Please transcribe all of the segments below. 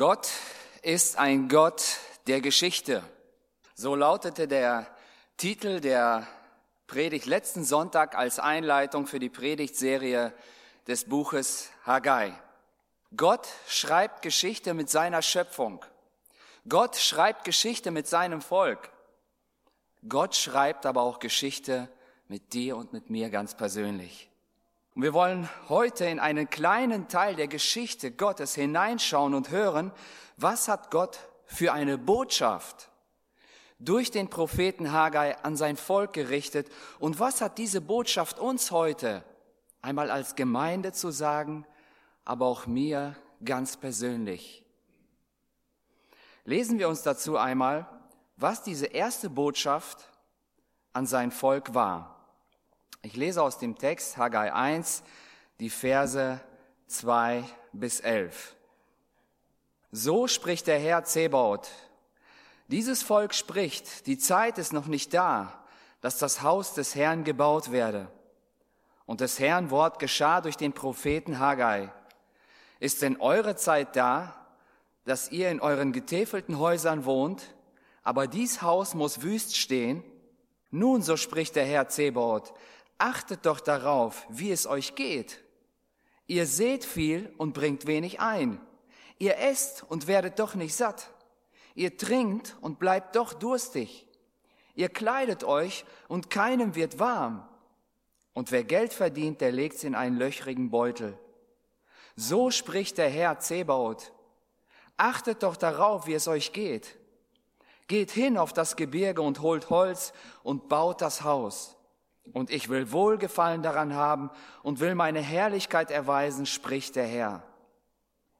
Gott ist ein Gott der Geschichte. So lautete der Titel der Predigt letzten Sonntag als Einleitung für die Predigtserie des Buches Haggai. Gott schreibt Geschichte mit seiner Schöpfung. Gott schreibt Geschichte mit seinem Volk. Gott schreibt aber auch Geschichte mit dir und mit mir ganz persönlich. Und wir wollen heute in einen kleinen Teil der Geschichte Gottes hineinschauen und hören, was hat Gott für eine Botschaft durch den Propheten Haggai an sein Volk gerichtet und was hat diese Botschaft uns heute einmal als Gemeinde zu sagen, aber auch mir ganz persönlich. Lesen wir uns dazu einmal, was diese erste Botschaft an sein Volk war. Ich lese aus dem Text Haggai 1 die Verse 2 bis 11. So spricht der Herr Zebaut. Dieses Volk spricht, die Zeit ist noch nicht da, dass das Haus des Herrn gebaut werde. Und des Herrn Wort geschah durch den Propheten Haggai. Ist denn eure Zeit da, dass ihr in euren getäfelten Häusern wohnt, aber dies Haus muss wüst stehen? Nun, so spricht der Herr Zebaut, achtet doch darauf, wie es euch geht. Ihr seht viel und bringt wenig ein. Ihr esst und werdet doch nicht satt. Ihr trinkt und bleibt doch durstig. Ihr kleidet euch und keinem wird warm. Und wer Geld verdient, der legt's in einen löchrigen Beutel. So spricht der Herr Zebaut. Achtet doch darauf, wie es euch geht. Geht hin auf das Gebirge und holt Holz und baut das Haus und ich will Wohlgefallen daran haben und will meine Herrlichkeit erweisen, spricht der Herr.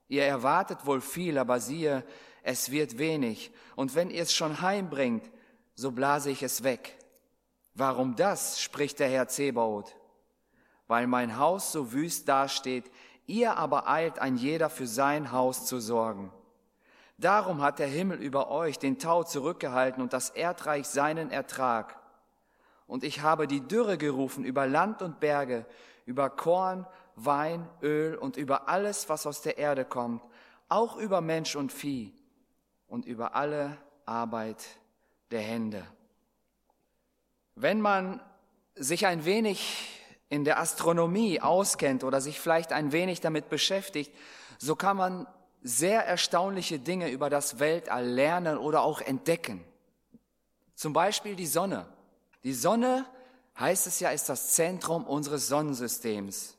Ihr erwartet wohl viel, aber siehe, es wird wenig, und wenn ihr es schon heimbringt, so blase ich es weg. Warum das, spricht der Herr Zebaoth? Weil mein Haus so wüst dasteht, ihr aber eilt ein jeder für sein Haus zu sorgen. Darum hat der Himmel über euch den Tau zurückgehalten und das Erdreich seinen Ertrag und ich habe die Dürre gerufen über Land und Berge, über Korn, Wein, Öl und über alles, was aus der Erde kommt, auch über Mensch und Vieh und über alle Arbeit der Hände. Wenn man sich ein wenig in der Astronomie auskennt oder sich vielleicht ein wenig damit beschäftigt, so kann man sehr erstaunliche Dinge über das Weltall lernen oder auch entdecken. Zum Beispiel die Sonne. Die Sonne, heißt es ja, ist das Zentrum unseres Sonnensystems.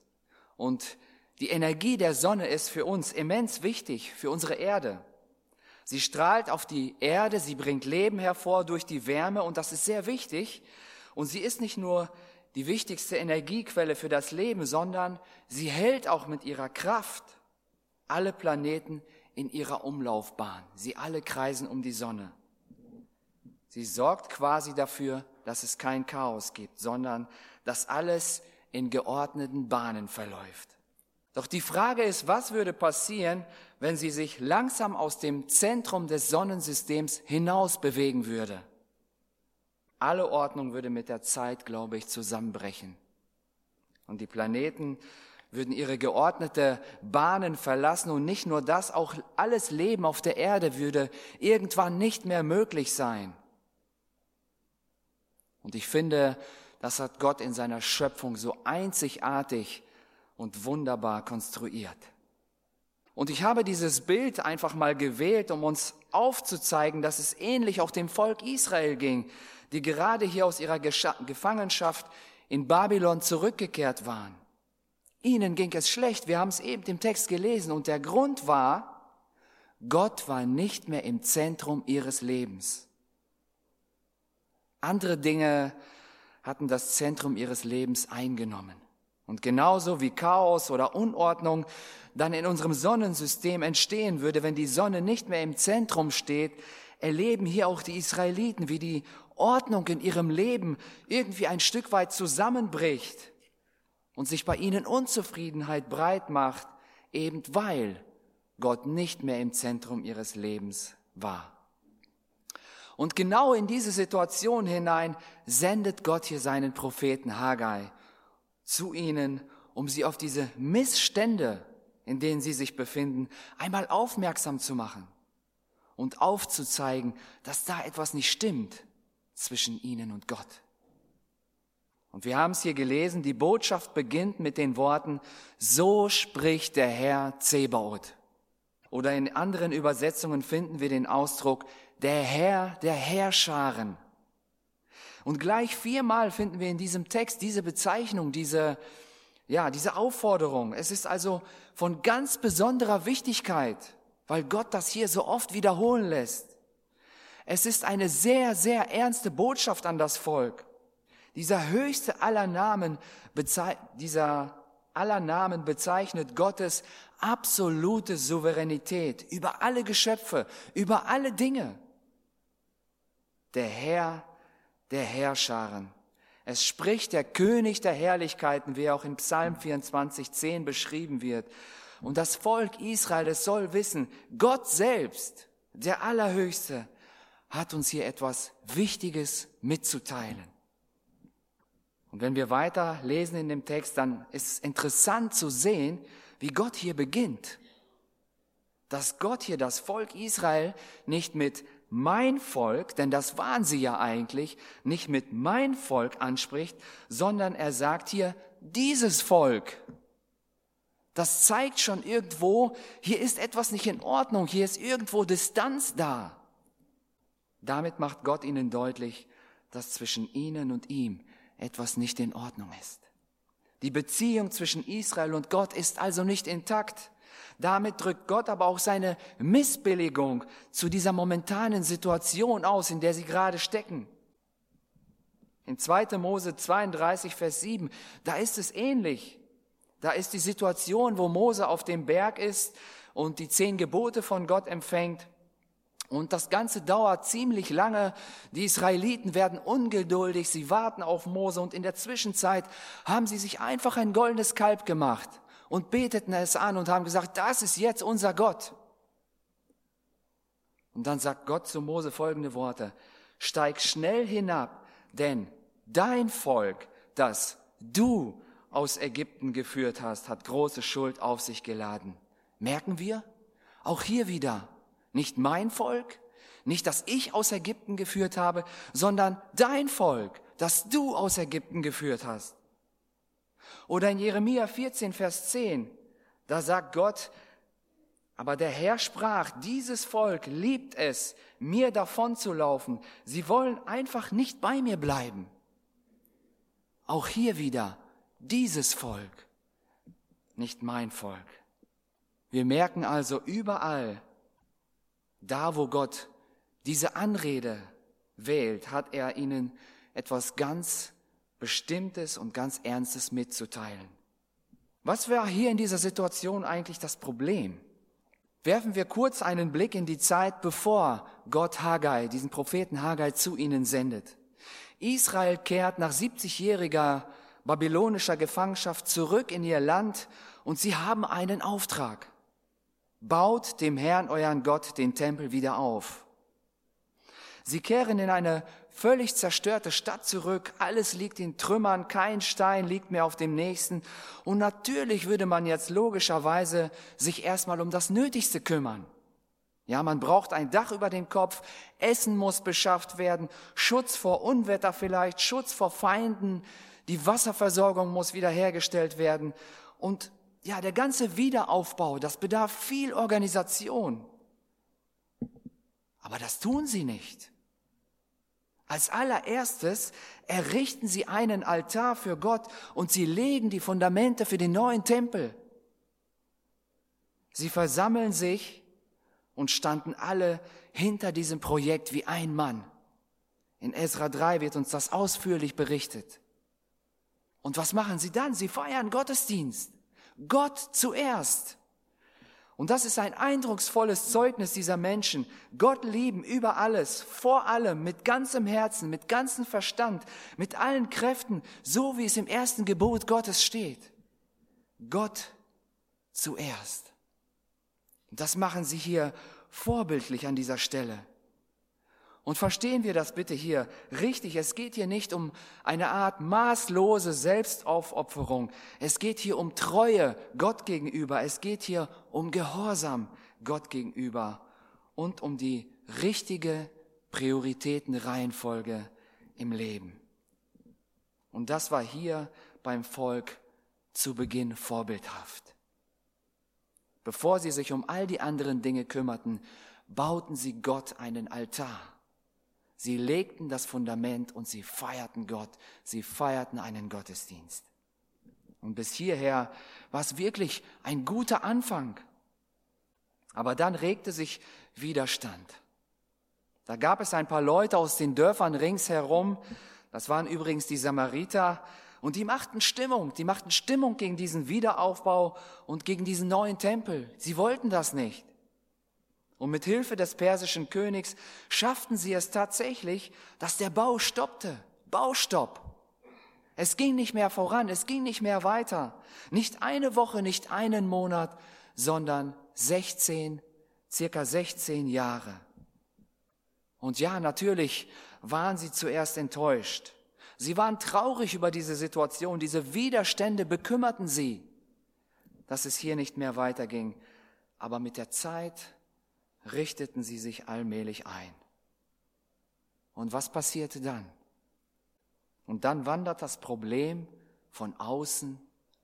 Und die Energie der Sonne ist für uns immens wichtig, für unsere Erde. Sie strahlt auf die Erde, sie bringt Leben hervor durch die Wärme und das ist sehr wichtig. Und sie ist nicht nur die wichtigste Energiequelle für das Leben, sondern sie hält auch mit ihrer Kraft alle Planeten in ihrer Umlaufbahn. Sie alle kreisen um die Sonne. Sie sorgt quasi dafür, dass es kein Chaos gibt, sondern dass alles in geordneten Bahnen verläuft. Doch die Frage ist, was würde passieren, wenn sie sich langsam aus dem Zentrum des Sonnensystems hinaus bewegen würde? Alle Ordnung würde mit der Zeit, glaube ich, zusammenbrechen. Und die Planeten würden ihre geordnete Bahnen verlassen und nicht nur das, auch alles Leben auf der Erde würde irgendwann nicht mehr möglich sein. Und ich finde, das hat Gott in seiner Schöpfung so einzigartig und wunderbar konstruiert. Und ich habe dieses Bild einfach mal gewählt, um uns aufzuzeigen, dass es ähnlich auch dem Volk Israel ging, die gerade hier aus ihrer Gefangenschaft in Babylon zurückgekehrt waren. Ihnen ging es schlecht, wir haben es eben im Text gelesen, und der Grund war, Gott war nicht mehr im Zentrum ihres Lebens. Andere Dinge hatten das Zentrum ihres Lebens eingenommen. Und genauso wie Chaos oder Unordnung dann in unserem Sonnensystem entstehen würde, wenn die Sonne nicht mehr im Zentrum steht, erleben hier auch die Israeliten, wie die Ordnung in ihrem Leben irgendwie ein Stück weit zusammenbricht und sich bei ihnen Unzufriedenheit breit macht, eben weil Gott nicht mehr im Zentrum ihres Lebens war. Und genau in diese Situation hinein sendet Gott hier seinen Propheten Haggai zu ihnen, um sie auf diese Missstände in denen sie sich befinden, einmal aufmerksam zu machen und aufzuzeigen, dass da etwas nicht stimmt zwischen ihnen und Gott. Und wir haben es hier gelesen, die Botschaft beginnt mit den Worten, so spricht der Herr Zebaoth. Oder in anderen Übersetzungen finden wir den Ausdruck, der Herr der Herrscharen. Und gleich viermal finden wir in diesem Text diese Bezeichnung, diese, ja, diese Aufforderung. Es ist also von ganz besonderer Wichtigkeit, weil Gott das hier so oft wiederholen lässt. Es ist eine sehr, sehr ernste Botschaft an das Volk. Dieser höchste aller Namen, dieser aller Namen bezeichnet Gottes absolute Souveränität über alle Geschöpfe, über alle Dinge. Der Herr der Herrscharen. Es spricht der König der Herrlichkeiten, wie auch in Psalm 24, 10 beschrieben wird. Und das Volk Israel, es soll wissen, Gott selbst, der Allerhöchste, hat uns hier etwas Wichtiges mitzuteilen. Und wenn wir weiter lesen in dem Text, dann ist es interessant zu sehen, wie Gott hier beginnt. Dass Gott hier das Volk Israel nicht mit mein Volk, denn das waren sie ja eigentlich, nicht mit mein Volk anspricht, sondern er sagt hier dieses Volk. Das zeigt schon irgendwo, hier ist etwas nicht in Ordnung, hier ist irgendwo Distanz da. Damit macht Gott ihnen deutlich, dass zwischen ihnen und ihm etwas nicht in Ordnung ist. Die Beziehung zwischen Israel und Gott ist also nicht intakt. Damit drückt Gott aber auch seine Missbilligung zu dieser momentanen Situation aus, in der sie gerade stecken. In 2. Mose 32, Vers 7, da ist es ähnlich. Da ist die Situation, wo Mose auf dem Berg ist und die zehn Gebote von Gott empfängt. Und das Ganze dauert ziemlich lange. Die Israeliten werden ungeduldig, sie warten auf Mose und in der Zwischenzeit haben sie sich einfach ein goldenes Kalb gemacht und beteten es an und haben gesagt, das ist jetzt unser Gott. Und dann sagt Gott zu Mose folgende Worte, steig schnell hinab, denn dein Volk, das du aus Ägypten geführt hast, hat große Schuld auf sich geladen. Merken wir? Auch hier wieder, nicht mein Volk, nicht das ich aus Ägypten geführt habe, sondern dein Volk, das du aus Ägypten geführt hast. Oder in Jeremia 14, Vers 10, da sagt Gott, aber der Herr sprach, dieses Volk liebt es, mir davonzulaufen. Sie wollen einfach nicht bei mir bleiben. Auch hier wieder, dieses Volk, nicht mein Volk. Wir merken also überall, da wo Gott diese Anrede wählt, hat er ihnen etwas ganz Bestimmtes und ganz Ernstes mitzuteilen. Was war hier in dieser Situation eigentlich das Problem? Werfen wir kurz einen Blick in die Zeit, bevor Gott Haggai, diesen Propheten Haggai zu ihnen sendet. Israel kehrt nach 70-jähriger babylonischer Gefangenschaft zurück in ihr Land und sie haben einen Auftrag. Baut dem Herrn euren Gott den Tempel wieder auf. Sie kehren in eine völlig zerstörte Stadt zurück, alles liegt in Trümmern, kein Stein liegt mehr auf dem nächsten. Und natürlich würde man jetzt logischerweise sich erstmal um das Nötigste kümmern. Ja, man braucht ein Dach über dem Kopf, Essen muss beschafft werden, Schutz vor Unwetter vielleicht, Schutz vor Feinden, die Wasserversorgung muss wiederhergestellt werden. Und ja, der ganze Wiederaufbau, das bedarf viel Organisation. Aber das tun sie nicht. Als allererstes errichten sie einen Altar für Gott und sie legen die Fundamente für den neuen Tempel. Sie versammeln sich und standen alle hinter diesem Projekt wie ein Mann. In Ezra 3 wird uns das ausführlich berichtet. Und was machen sie dann? Sie feiern Gottesdienst. Gott zuerst. Und das ist ein eindrucksvolles Zeugnis dieser Menschen. Gott lieben über alles, vor allem, mit ganzem Herzen, mit ganzem Verstand, mit allen Kräften, so wie es im ersten Gebot Gottes steht. Gott zuerst. Das machen sie hier vorbildlich an dieser Stelle. Und verstehen wir das bitte hier richtig. Es geht hier nicht um eine Art maßlose Selbstaufopferung. Es geht hier um Treue Gott gegenüber. Es geht hier um Gehorsam Gott gegenüber und um die richtige Prioritätenreihenfolge im Leben. Und das war hier beim Volk zu Beginn vorbildhaft. Bevor sie sich um all die anderen Dinge kümmerten, bauten sie Gott einen Altar. Sie legten das Fundament und sie feierten Gott. Sie feierten einen Gottesdienst. Und bis hierher war es wirklich ein guter Anfang. Aber dann regte sich Widerstand. Da gab es ein paar Leute aus den Dörfern ringsherum, das waren übrigens die Samariter, und die machten Stimmung, die machten Stimmung gegen diesen Wiederaufbau und gegen diesen neuen Tempel. Sie wollten das nicht. Und mit Hilfe des persischen Königs schafften sie es tatsächlich, dass der Bau stoppte. Baustopp. Es ging nicht mehr voran, es ging nicht mehr weiter. Nicht eine Woche, nicht einen Monat, sondern 16, circa 16 Jahre. Und ja, natürlich waren sie zuerst enttäuscht. Sie waren traurig über diese Situation, diese Widerstände bekümmerten sie, dass es hier nicht mehr weiterging. Aber mit der Zeit richteten sie sich allmählich ein. Und was passierte dann? Und dann wandert das Problem von außen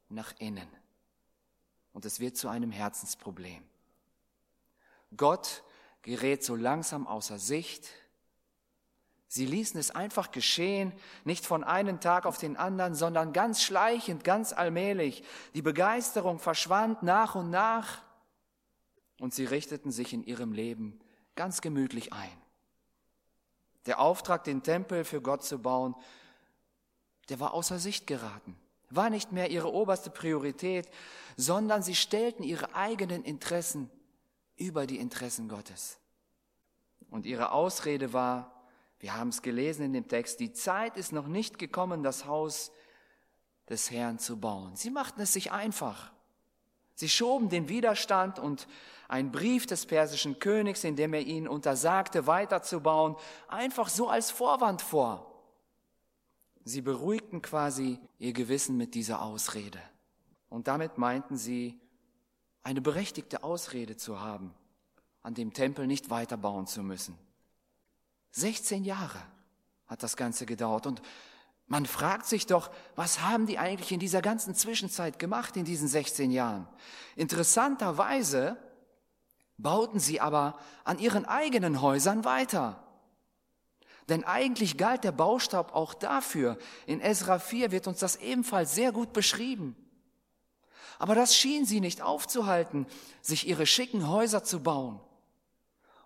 nach innen. Und es wird zu einem Herzensproblem. Gott gerät so langsam außer Sicht, Sie ließen es einfach geschehen, nicht von einem Tag auf den anderen, sondern ganz schleichend, ganz allmählich. Die Begeisterung verschwand nach und nach und sie richteten sich in ihrem Leben ganz gemütlich ein. Der Auftrag, den Tempel für Gott zu bauen, der war außer Sicht geraten, war nicht mehr ihre oberste Priorität, sondern sie stellten ihre eigenen Interessen über die Interessen Gottes. Und ihre Ausrede war, wir haben es gelesen in dem Text, die Zeit ist noch nicht gekommen, das Haus des Herrn zu bauen. Sie machten es sich einfach. Sie schoben den Widerstand und ein Brief des persischen Königs, in dem er ihnen untersagte, weiterzubauen, einfach so als Vorwand vor. Sie beruhigten quasi ihr Gewissen mit dieser Ausrede. Und damit meinten sie, eine berechtigte Ausrede zu haben, an dem Tempel nicht weiterbauen zu müssen. 16 Jahre hat das Ganze gedauert. Und man fragt sich doch, was haben die eigentlich in dieser ganzen Zwischenzeit gemacht, in diesen 16 Jahren? Interessanterweise bauten sie aber an ihren eigenen Häusern weiter. Denn eigentlich galt der Baustab auch dafür. In Esra 4 wird uns das ebenfalls sehr gut beschrieben. Aber das schien sie nicht aufzuhalten, sich ihre schicken Häuser zu bauen.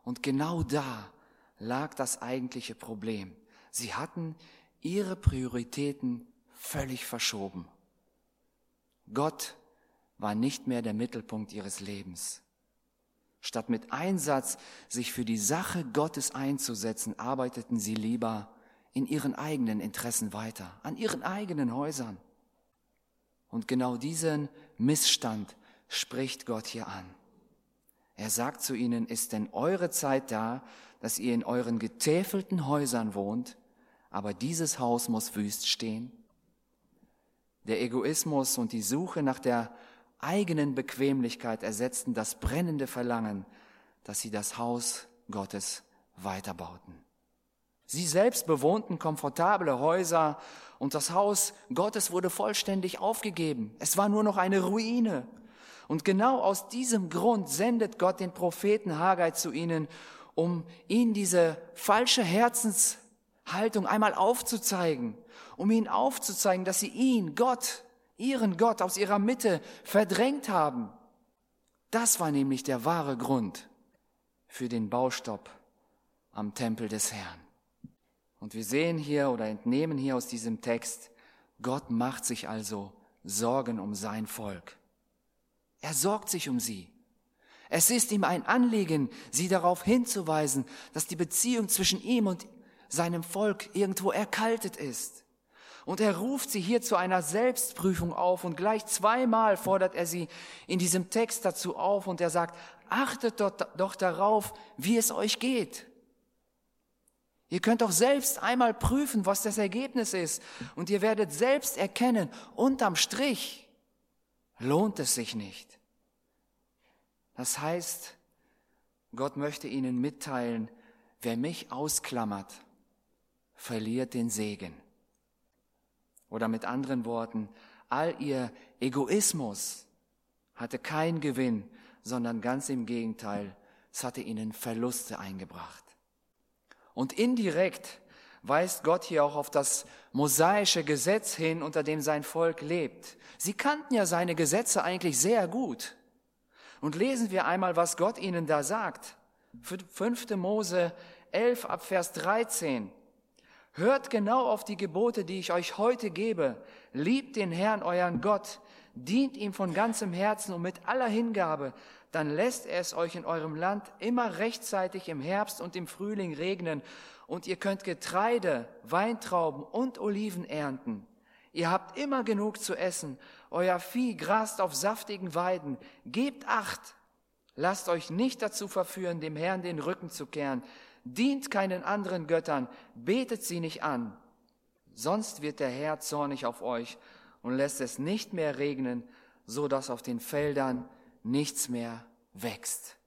Und genau da lag das eigentliche Problem. Sie hatten ihre Prioritäten völlig verschoben. Gott war nicht mehr der Mittelpunkt ihres Lebens. Statt mit Einsatz sich für die Sache Gottes einzusetzen, arbeiteten sie lieber in ihren eigenen Interessen weiter, an ihren eigenen Häusern. Und genau diesen Missstand spricht Gott hier an. Er sagt zu ihnen, ist denn eure Zeit da, dass ihr in euren getäfelten Häusern wohnt, aber dieses Haus muss wüst stehen? Der Egoismus und die Suche nach der eigenen Bequemlichkeit ersetzten das brennende Verlangen, dass sie das Haus Gottes weiterbauten. Sie selbst bewohnten komfortable Häuser und das Haus Gottes wurde vollständig aufgegeben. Es war nur noch eine Ruine. Und genau aus diesem Grund sendet Gott den Propheten Haggai zu ihnen um ihnen diese falsche Herzenshaltung einmal aufzuzeigen, um ihnen aufzuzeigen, dass sie ihn, Gott, ihren Gott aus ihrer Mitte verdrängt haben. Das war nämlich der wahre Grund für den Baustopp am Tempel des Herrn. Und wir sehen hier oder entnehmen hier aus diesem Text, Gott macht sich also Sorgen um sein Volk. Er sorgt sich um sie. Es ist ihm ein Anliegen, sie darauf hinzuweisen, dass die Beziehung zwischen ihm und seinem Volk irgendwo erkaltet ist. Und er ruft sie hier zu einer Selbstprüfung auf und gleich zweimal fordert er sie in diesem Text dazu auf und er sagt, achtet doch, doch darauf, wie es euch geht. Ihr könnt doch selbst einmal prüfen, was das Ergebnis ist. Und ihr werdet selbst erkennen, unterm Strich lohnt es sich nicht. Das heißt, Gott möchte ihnen mitteilen, wer mich ausklammert, verliert den Segen. Oder mit anderen Worten, all ihr Egoismus hatte keinen Gewinn, sondern ganz im Gegenteil, es hatte ihnen Verluste eingebracht. Und indirekt weist Gott hier auch auf das mosaische Gesetz hin, unter dem sein Volk lebt. Sie kannten ja seine Gesetze eigentlich sehr gut. Und lesen wir einmal, was Gott ihnen da sagt. 5. Mose 11 ab Vers 13. Hört genau auf die Gebote, die ich euch heute gebe. Liebt den Herrn, euren Gott. Dient ihm von ganzem Herzen und mit aller Hingabe. Dann lässt er es euch in eurem Land immer rechtzeitig im Herbst und im Frühling regnen. Und ihr könnt Getreide, Weintrauben und Oliven ernten. Ihr habt immer genug zu essen. Euer Vieh grast auf saftigen Weiden. Gebt acht. Lasst euch nicht dazu verführen, dem Herrn den Rücken zu kehren dient keinen anderen Göttern, betet sie nicht an, sonst wird der Herr zornig auf euch und lässt es nicht mehr regnen, so dass auf den Feldern nichts mehr wächst.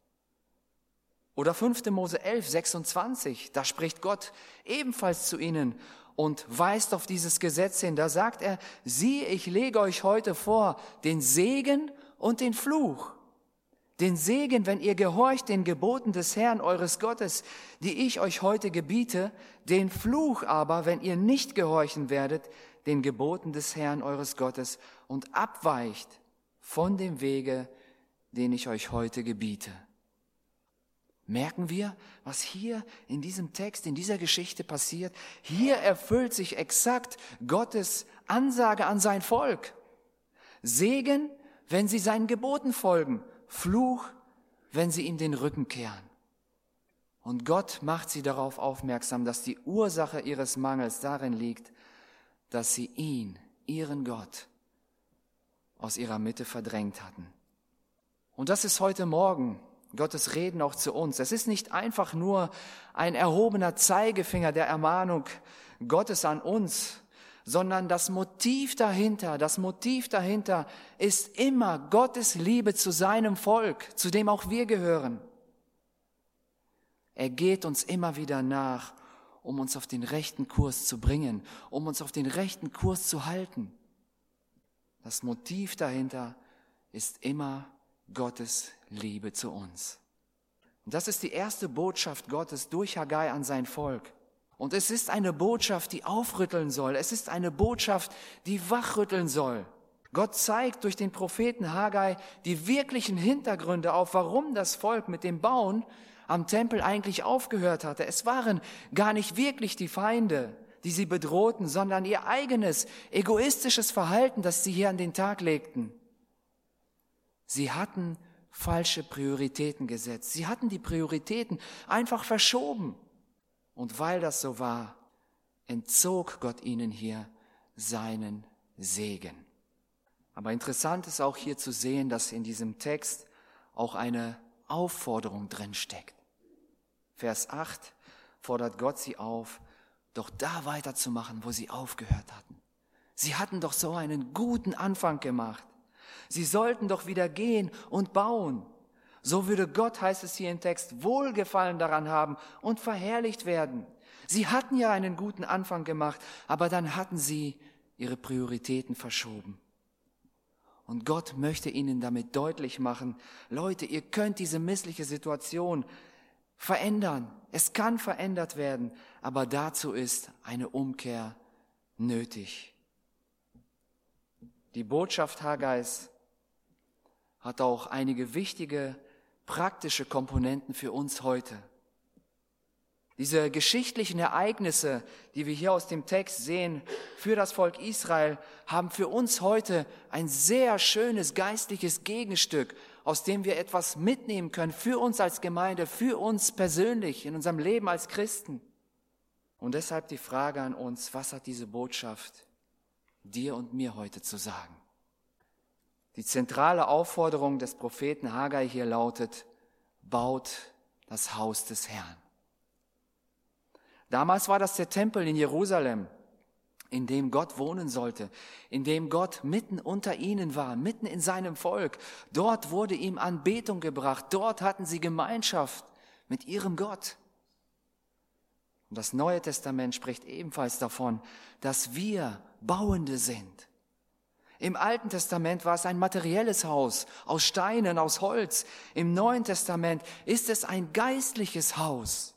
Oder 5. Mose 11, 26, da spricht Gott ebenfalls zu ihnen und weist auf dieses Gesetz hin. Da sagt er, siehe, ich lege euch heute vor den Segen und den Fluch. Den Segen, wenn ihr gehorcht den Geboten des Herrn eures Gottes, die ich euch heute gebiete, den Fluch aber, wenn ihr nicht gehorchen werdet, den Geboten des Herrn eures Gottes und abweicht von dem Wege, den ich euch heute gebiete. Merken wir, was hier in diesem Text, in dieser Geschichte passiert? Hier erfüllt sich exakt Gottes Ansage an sein Volk. Segen, wenn sie seinen Geboten folgen Fluch, wenn sie ihm den Rücken kehren. Und Gott macht sie darauf aufmerksam, dass die Ursache ihres Mangels darin liegt, dass sie ihn, ihren Gott, aus ihrer Mitte verdrängt hatten. Und das ist heute Morgen Gottes Reden auch zu uns. Es ist nicht einfach nur ein erhobener Zeigefinger der Ermahnung Gottes an uns, sondern das Motiv dahinter, das Motiv dahinter ist immer Gottes Liebe zu seinem Volk, zu dem auch wir gehören. Er geht uns immer wieder nach, um uns auf den rechten Kurs zu bringen, um uns auf den rechten Kurs zu halten. Das Motiv dahinter ist immer Gottes Liebe zu uns. Und das ist die erste Botschaft Gottes durch Haggai an sein Volk. Und es ist eine Botschaft, die aufrütteln soll. Es ist eine Botschaft, die wachrütteln soll. Gott zeigt durch den Propheten Haggai die wirklichen Hintergründe auf, warum das Volk mit dem Bauen am Tempel eigentlich aufgehört hatte. Es waren gar nicht wirklich die Feinde, die sie bedrohten, sondern ihr eigenes egoistisches Verhalten, das sie hier an den Tag legten. Sie hatten falsche Prioritäten gesetzt. Sie hatten die Prioritäten einfach verschoben. Und weil das so war, entzog Gott ihnen hier seinen Segen. Aber interessant ist auch hier zu sehen, dass in diesem Text auch eine Aufforderung drin steckt. Vers 8 fordert Gott sie auf, doch da weiterzumachen, wo sie aufgehört hatten. Sie hatten doch so einen guten Anfang gemacht. Sie sollten doch wieder gehen und bauen. So würde Gott, heißt es hier im Text, Wohlgefallen daran haben und verherrlicht werden. Sie hatten ja einen guten Anfang gemacht, aber dann hatten sie ihre Prioritäten verschoben. Und Gott möchte ihnen damit deutlich machen, Leute, ihr könnt diese missliche Situation verändern. Es kann verändert werden, aber dazu ist eine Umkehr nötig. Die Botschaft Haggais hat auch einige wichtige praktische Komponenten für uns heute. Diese geschichtlichen Ereignisse, die wir hier aus dem Text sehen, für das Volk Israel, haben für uns heute ein sehr schönes geistliches Gegenstück, aus dem wir etwas mitnehmen können, für uns als Gemeinde, für uns persönlich, in unserem Leben als Christen. Und deshalb die Frage an uns, was hat diese Botschaft dir und mir heute zu sagen? Die zentrale Aufforderung des Propheten Haggai hier lautet, baut das Haus des Herrn. Damals war das der Tempel in Jerusalem, in dem Gott wohnen sollte, in dem Gott mitten unter ihnen war, mitten in seinem Volk. Dort wurde ihm Anbetung gebracht, dort hatten sie Gemeinschaft mit ihrem Gott. Und das Neue Testament spricht ebenfalls davon, dass wir Bauende sind. Im Alten Testament war es ein materielles Haus aus Steinen, aus Holz. Im Neuen Testament ist es ein geistliches Haus.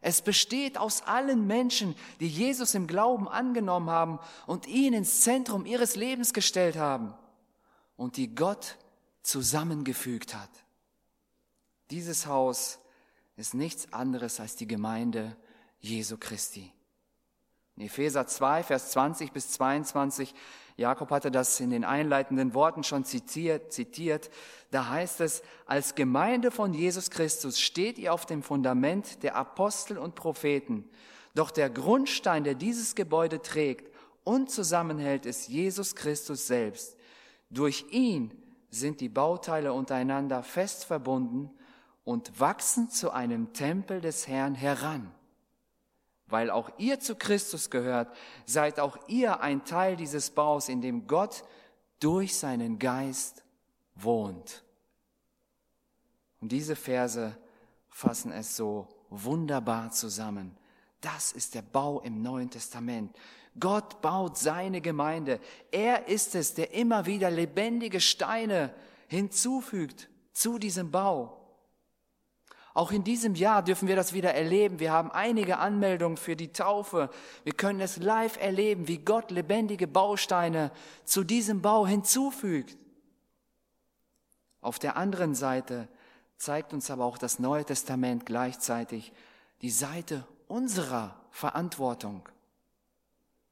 Es besteht aus allen Menschen, die Jesus im Glauben angenommen haben und ihn ins Zentrum ihres Lebens gestellt haben und die Gott zusammengefügt hat. Dieses Haus ist nichts anderes als die Gemeinde Jesu Christi. In Epheser 2, Vers 20 bis 22 Jakob hatte das in den einleitenden Worten schon zitiert, zitiert. Da heißt es, als Gemeinde von Jesus Christus steht ihr auf dem Fundament der Apostel und Propheten. Doch der Grundstein, der dieses Gebäude trägt und zusammenhält, ist Jesus Christus selbst. Durch ihn sind die Bauteile untereinander fest verbunden und wachsen zu einem Tempel des Herrn heran. Weil auch ihr zu Christus gehört, seid auch ihr ein Teil dieses Baus, in dem Gott durch seinen Geist wohnt. Und diese Verse fassen es so wunderbar zusammen. Das ist der Bau im Neuen Testament. Gott baut seine Gemeinde. Er ist es, der immer wieder lebendige Steine hinzufügt zu diesem Bau. Auch in diesem Jahr dürfen wir das wieder erleben. Wir haben einige Anmeldungen für die Taufe. Wir können es live erleben, wie Gott lebendige Bausteine zu diesem Bau hinzufügt. Auf der anderen Seite zeigt uns aber auch das Neue Testament gleichzeitig die Seite unserer Verantwortung.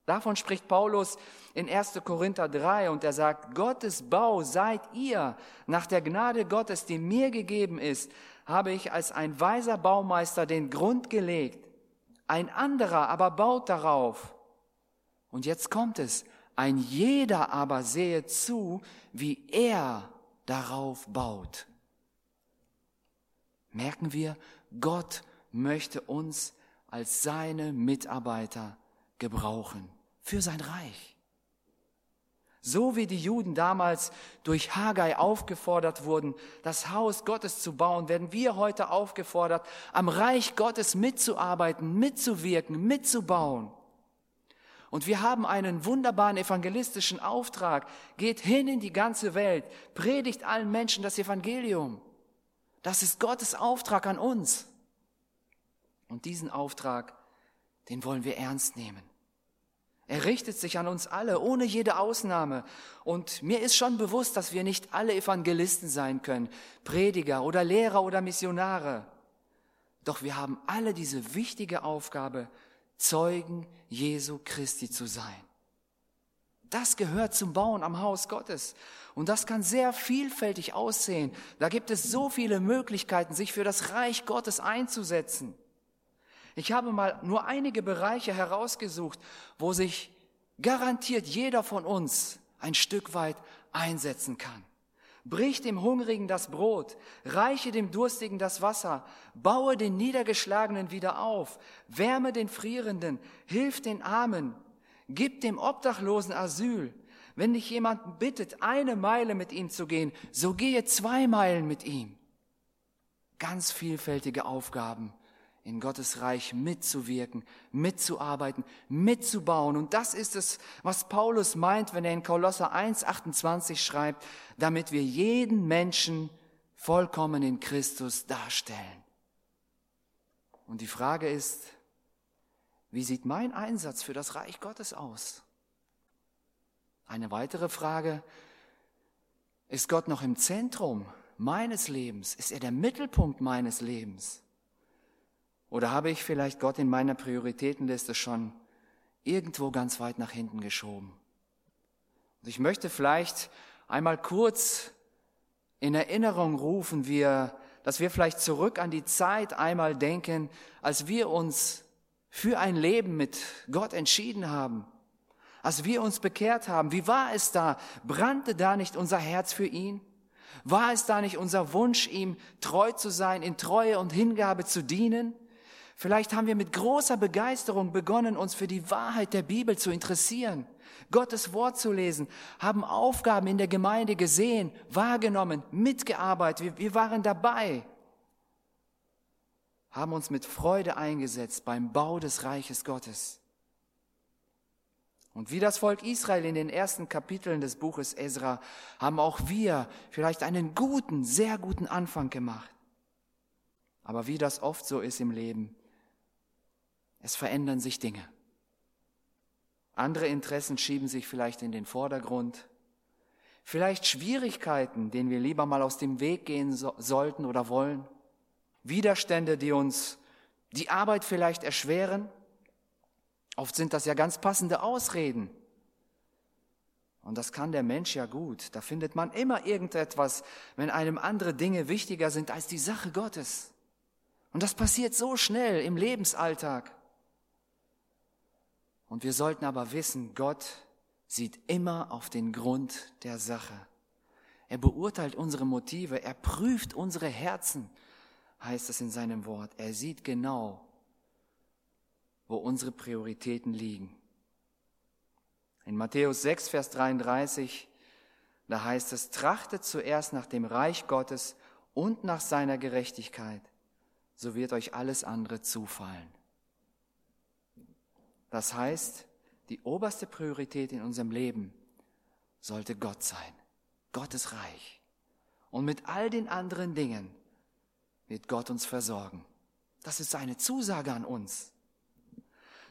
Davon spricht Paulus in 1. Korinther 3 und er sagt, Gottes Bau seid ihr nach der Gnade Gottes, die mir gegeben ist, habe ich als ein weiser Baumeister den Grund gelegt. Ein anderer aber baut darauf. Und jetzt kommt es. Ein jeder aber sehe zu, wie er darauf baut. Merken wir, Gott möchte uns als seine Mitarbeiter gebrauchen für sein Reich. So wie die Juden damals durch Haggai aufgefordert wurden, das Haus Gottes zu bauen, werden wir heute aufgefordert, am Reich Gottes mitzuarbeiten, mitzuwirken, mitzubauen. Und wir haben einen wunderbaren evangelistischen Auftrag. Geht hin in die ganze Welt, predigt allen Menschen das Evangelium. Das ist Gottes Auftrag an uns. Und diesen Auftrag, den wollen wir ernst nehmen. Er richtet sich an uns alle, ohne jede Ausnahme. Und mir ist schon bewusst, dass wir nicht alle Evangelisten sein können, Prediger oder Lehrer oder Missionare. Doch wir haben alle diese wichtige Aufgabe, Zeugen Jesu Christi zu sein. Das gehört zum Bauen am Haus Gottes. Und das kann sehr vielfältig aussehen. Da gibt es so viele Möglichkeiten, sich für das Reich Gottes einzusetzen. Ich habe mal nur einige Bereiche herausgesucht, wo sich garantiert jeder von uns ein Stück weit einsetzen kann. Brich dem Hungrigen das Brot, reiche dem Durstigen das Wasser, baue den Niedergeschlagenen wieder auf, wärme den Frierenden, hilf den Armen, gib dem Obdachlosen Asyl. Wenn dich jemand bittet, eine Meile mit ihm zu gehen, so gehe zwei Meilen mit ihm. Ganz vielfältige Aufgaben, in Gottes Reich mitzuwirken, mitzuarbeiten, mitzubauen. Und das ist es, was Paulus meint, wenn er in Kolosser 1,28 schreibt, damit wir jeden Menschen vollkommen in Christus darstellen. Und die Frage ist, wie sieht mein Einsatz für das Reich Gottes aus? Eine weitere Frage, ist Gott noch im Zentrum meines Lebens? Ist er der Mittelpunkt meines Lebens? Oder habe ich vielleicht Gott in meiner Prioritätenliste schon irgendwo ganz weit nach hinten geschoben? Und ich möchte vielleicht einmal kurz in Erinnerung rufen, wir, dass wir vielleicht zurück an die Zeit einmal denken, als wir uns für ein Leben mit Gott entschieden haben, als wir uns bekehrt haben. Wie war es da? Brannte da nicht unser Herz für ihn? War es da nicht unser Wunsch, ihm treu zu sein, in Treue und Hingabe zu dienen? Vielleicht haben wir mit großer Begeisterung begonnen, uns für die Wahrheit der Bibel zu interessieren, Gottes Wort zu lesen, haben Aufgaben in der Gemeinde gesehen, wahrgenommen, mitgearbeitet, wir, wir waren dabei, haben uns mit Freude eingesetzt beim Bau des Reiches Gottes. Und wie das Volk Israel in den ersten Kapiteln des Buches Ezra haben auch wir vielleicht einen guten, sehr guten Anfang gemacht. Aber wie das oft so ist im Leben, es verändern sich Dinge. Andere Interessen schieben sich vielleicht in den Vordergrund. Vielleicht Schwierigkeiten, denen wir lieber mal aus dem Weg gehen so sollten oder wollen. Widerstände, die uns die Arbeit vielleicht erschweren Oft sind das ja ganz passende Ausreden. Und das kann der Mensch ja gut. Da findet man immer irgendetwas, wenn einem andere Dinge wichtiger sind als die Sache Gottes. Und das passiert so schnell im Lebensalltag. Und wir sollten aber wissen, Gott sieht immer auf den Grund der Sache. Er beurteilt unsere Motive, er prüft unsere Herzen, heißt es in seinem Wort. Er sieht genau, wo unsere Prioritäten liegen. In Matthäus 6, Vers 33, da heißt es, trachtet zuerst nach dem Reich Gottes und nach seiner Gerechtigkeit, so wird euch alles andere zufallen. Das heißt, die oberste Priorität in unserem Leben sollte Gott sein, Gottes Reich. Und mit all den anderen Dingen wird Gott uns versorgen. Das ist seine Zusage an uns.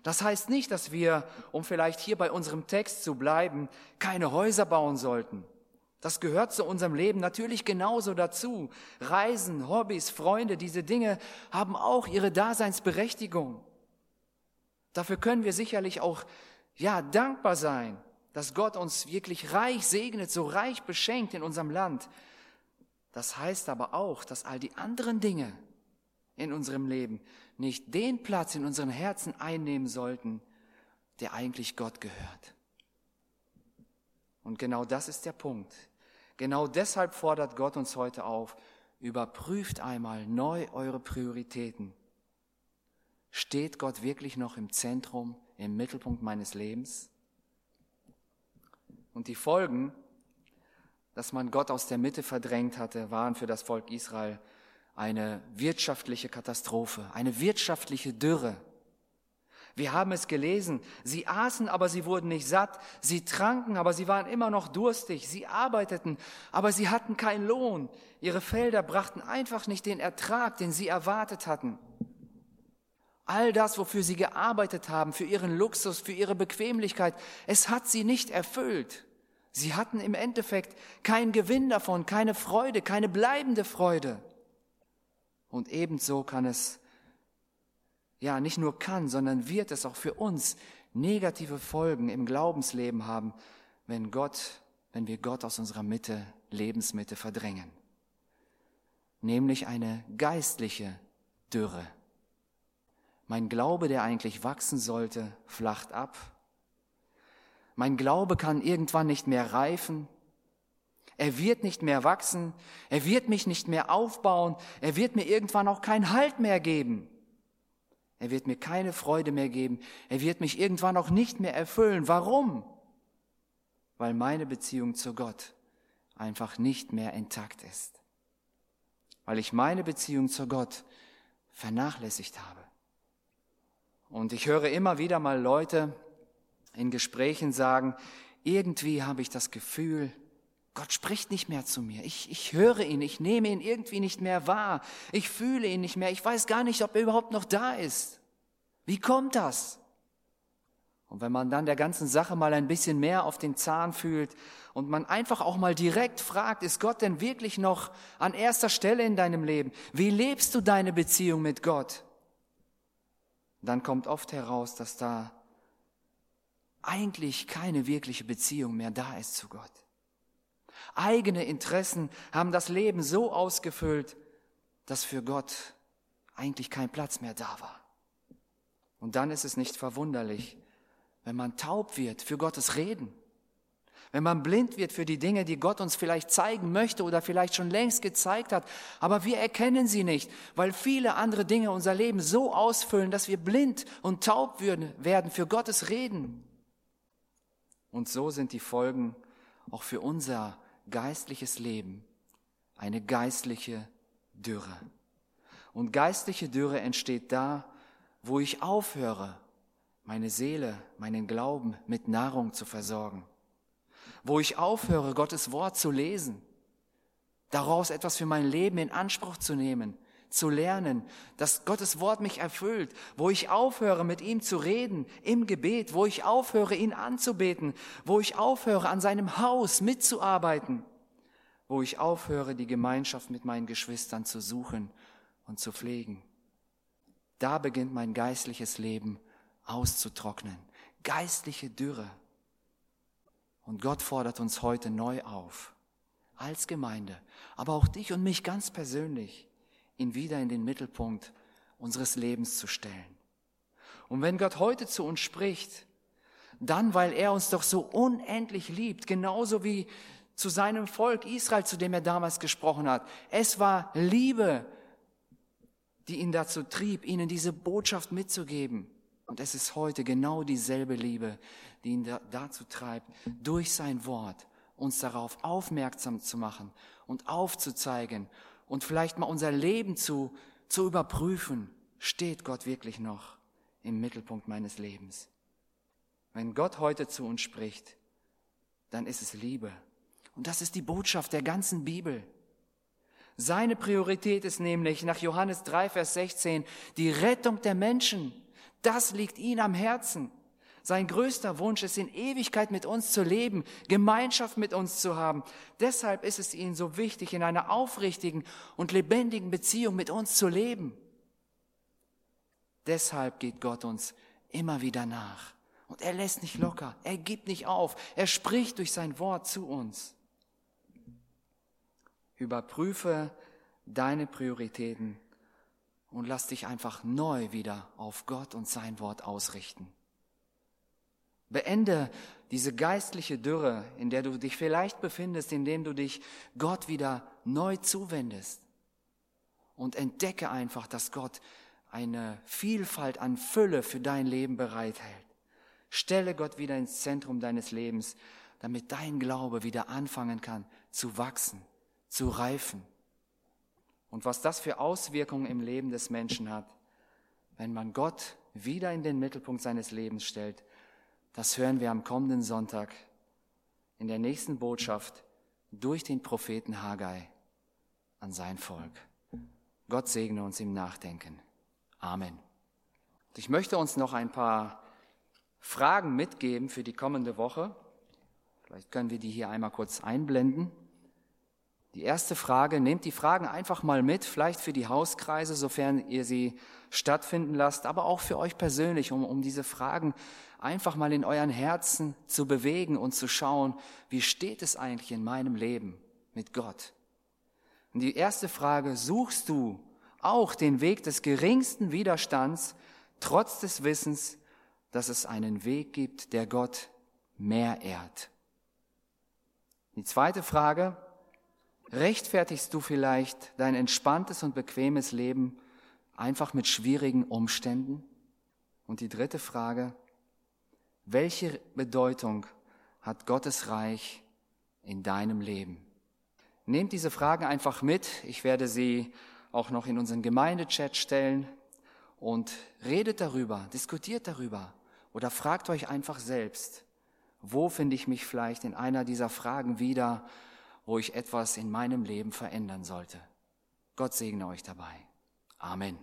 Das heißt nicht, dass wir, um vielleicht hier bei unserem Text zu bleiben, keine Häuser bauen sollten. Das gehört zu unserem Leben natürlich genauso dazu. Reisen, Hobbys, Freunde, diese Dinge haben auch ihre Daseinsberechtigung. Dafür können wir sicherlich auch, ja, dankbar sein, dass Gott uns wirklich reich segnet, so reich beschenkt in unserem Land. Das heißt aber auch, dass all die anderen Dinge in unserem Leben nicht den Platz in unseren Herzen einnehmen sollten, der eigentlich Gott gehört. Und genau das ist der Punkt. Genau deshalb fordert Gott uns heute auf, überprüft einmal neu eure Prioritäten. Steht Gott wirklich noch im Zentrum, im Mittelpunkt meines Lebens? Und die Folgen, dass man Gott aus der Mitte verdrängt hatte, waren für das Volk Israel eine wirtschaftliche Katastrophe, eine wirtschaftliche Dürre. Wir haben es gelesen, sie aßen, aber sie wurden nicht satt, sie tranken, aber sie waren immer noch durstig, sie arbeiteten, aber sie hatten keinen Lohn, ihre Felder brachten einfach nicht den Ertrag, den sie erwartet hatten. All das, wofür sie gearbeitet haben, für ihren Luxus, für ihre Bequemlichkeit, es hat sie nicht erfüllt. Sie hatten im Endeffekt keinen Gewinn davon, keine Freude, keine bleibende Freude. Und ebenso kann es, ja, nicht nur kann, sondern wird es auch für uns negative Folgen im Glaubensleben haben, wenn Gott, wenn wir Gott aus unserer Mitte, Lebensmitte verdrängen. Nämlich eine geistliche Dürre. Mein Glaube, der eigentlich wachsen sollte, flacht ab. Mein Glaube kann irgendwann nicht mehr reifen. Er wird nicht mehr wachsen. Er wird mich nicht mehr aufbauen. Er wird mir irgendwann auch keinen Halt mehr geben. Er wird mir keine Freude mehr geben. Er wird mich irgendwann auch nicht mehr erfüllen. Warum? Weil meine Beziehung zu Gott einfach nicht mehr intakt ist. Weil ich meine Beziehung zu Gott vernachlässigt habe. Und ich höre immer wieder mal Leute in Gesprächen sagen, irgendwie habe ich das Gefühl, Gott spricht nicht mehr zu mir. Ich, ich höre ihn, ich nehme ihn irgendwie nicht mehr wahr. Ich fühle ihn nicht mehr. Ich weiß gar nicht, ob er überhaupt noch da ist. Wie kommt das? Und wenn man dann der ganzen Sache mal ein bisschen mehr auf den Zahn fühlt und man einfach auch mal direkt fragt, ist Gott denn wirklich noch an erster Stelle in deinem Leben? Wie lebst du deine Beziehung mit Gott? Dann kommt oft heraus, dass da eigentlich keine wirkliche Beziehung mehr da ist zu Gott. Eigene Interessen haben das Leben so ausgefüllt, dass für Gott eigentlich kein Platz mehr da war. Und dann ist es nicht verwunderlich, wenn man taub wird für Gottes Reden, Wenn man blind wird für die Dinge, die Gott uns vielleicht zeigen möchte oder vielleicht schon längst gezeigt hat, aber wir erkennen sie nicht, weil viele andere Dinge unser Leben so ausfüllen, dass wir blind und taub werden für Gottes Reden. Und so sind die Folgen auch für unser geistliches Leben eine geistliche Dürre. Und geistliche Dürre entsteht da, wo ich aufhöre, meine Seele, meinen Glauben mit Nahrung zu versorgen wo ich aufhöre, Gottes Wort zu lesen, daraus etwas für mein Leben in Anspruch zu nehmen, zu lernen, dass Gottes Wort mich erfüllt, wo ich aufhöre, mit ihm zu reden im Gebet, wo ich aufhöre, ihn anzubeten, wo ich aufhöre, an seinem Haus mitzuarbeiten, wo ich aufhöre, die Gemeinschaft mit meinen Geschwistern zu suchen und zu pflegen. Da beginnt mein geistliches Leben auszutrocknen. Geistliche Dürre. Und Gott fordert uns heute neu auf, als Gemeinde, aber auch dich und mich ganz persönlich, ihn wieder in den Mittelpunkt unseres Lebens zu stellen. Und wenn Gott heute zu uns spricht, dann, weil er uns doch so unendlich liebt, genauso wie zu seinem Volk Israel, zu dem er damals gesprochen hat. Es war Liebe, die ihn dazu trieb, ihnen diese Botschaft mitzugeben. Und es ist heute genau dieselbe Liebe, die ihn dazu treibt, durch sein Wort uns darauf aufmerksam zu machen und aufzuzeigen und vielleicht mal unser Leben zu, zu überprüfen. Steht Gott wirklich noch im Mittelpunkt meines Lebens? Wenn Gott heute zu uns spricht, dann ist es Liebe. Und das ist die Botschaft der ganzen Bibel. Seine Priorität ist nämlich nach Johannes 3, Vers 16 die Rettung der Menschen. Das liegt ihm am Herzen. Sein größter Wunsch ist, in Ewigkeit mit uns zu leben, Gemeinschaft mit uns zu haben. Deshalb ist es ihm so wichtig, in einer aufrichtigen und lebendigen Beziehung mit uns zu leben. Deshalb geht Gott uns immer wieder nach. Und er lässt nicht locker, er gibt nicht auf, er spricht durch sein Wort zu uns. Überprüfe deine Prioritäten und lass dich einfach neu wieder auf Gott und sein Wort ausrichten. Beende diese geistliche Dürre, in der du dich vielleicht befindest, indem du dich Gott wieder neu zuwendest. Und entdecke einfach, dass Gott eine Vielfalt an Fülle für dein Leben bereithält. Stelle Gott wieder ins Zentrum deines Lebens, damit dein Glaube wieder anfangen kann zu wachsen, zu reifen und was das für Auswirkungen im Leben des Menschen hat, wenn man Gott wieder in den Mittelpunkt seines Lebens stellt, das hören wir am kommenden Sonntag in der nächsten Botschaft durch den Propheten Haggai an sein Volk. Gott segne uns im Nachdenken. Amen. Ich möchte uns noch ein paar Fragen mitgeben für die kommende Woche. Vielleicht können wir die hier einmal kurz einblenden. Die erste Frage, nehmt die Fragen einfach mal mit, vielleicht für die Hauskreise, sofern ihr sie stattfinden lasst, aber auch für euch persönlich, um, um diese Fragen einfach mal in euren Herzen zu bewegen und zu schauen, wie steht es eigentlich in meinem Leben mit Gott? Und die erste Frage, suchst du auch den Weg des geringsten Widerstands, trotz des Wissens, dass es einen Weg gibt, der Gott mehr ehrt? Die zweite Frage, rechtfertigst du vielleicht dein entspanntes und bequemes Leben einfach mit schwierigen Umständen? Und die dritte Frage, welche Bedeutung hat Gottes Reich in deinem Leben? Nehmt diese Fragen einfach mit. Ich werde sie auch noch in unseren Gemeindechat stellen und redet darüber, diskutiert darüber oder fragt euch einfach selbst, wo finde ich mich vielleicht in einer dieser Fragen wieder wo ich etwas in meinem Leben verändern sollte. Gott segne euch dabei. Amen.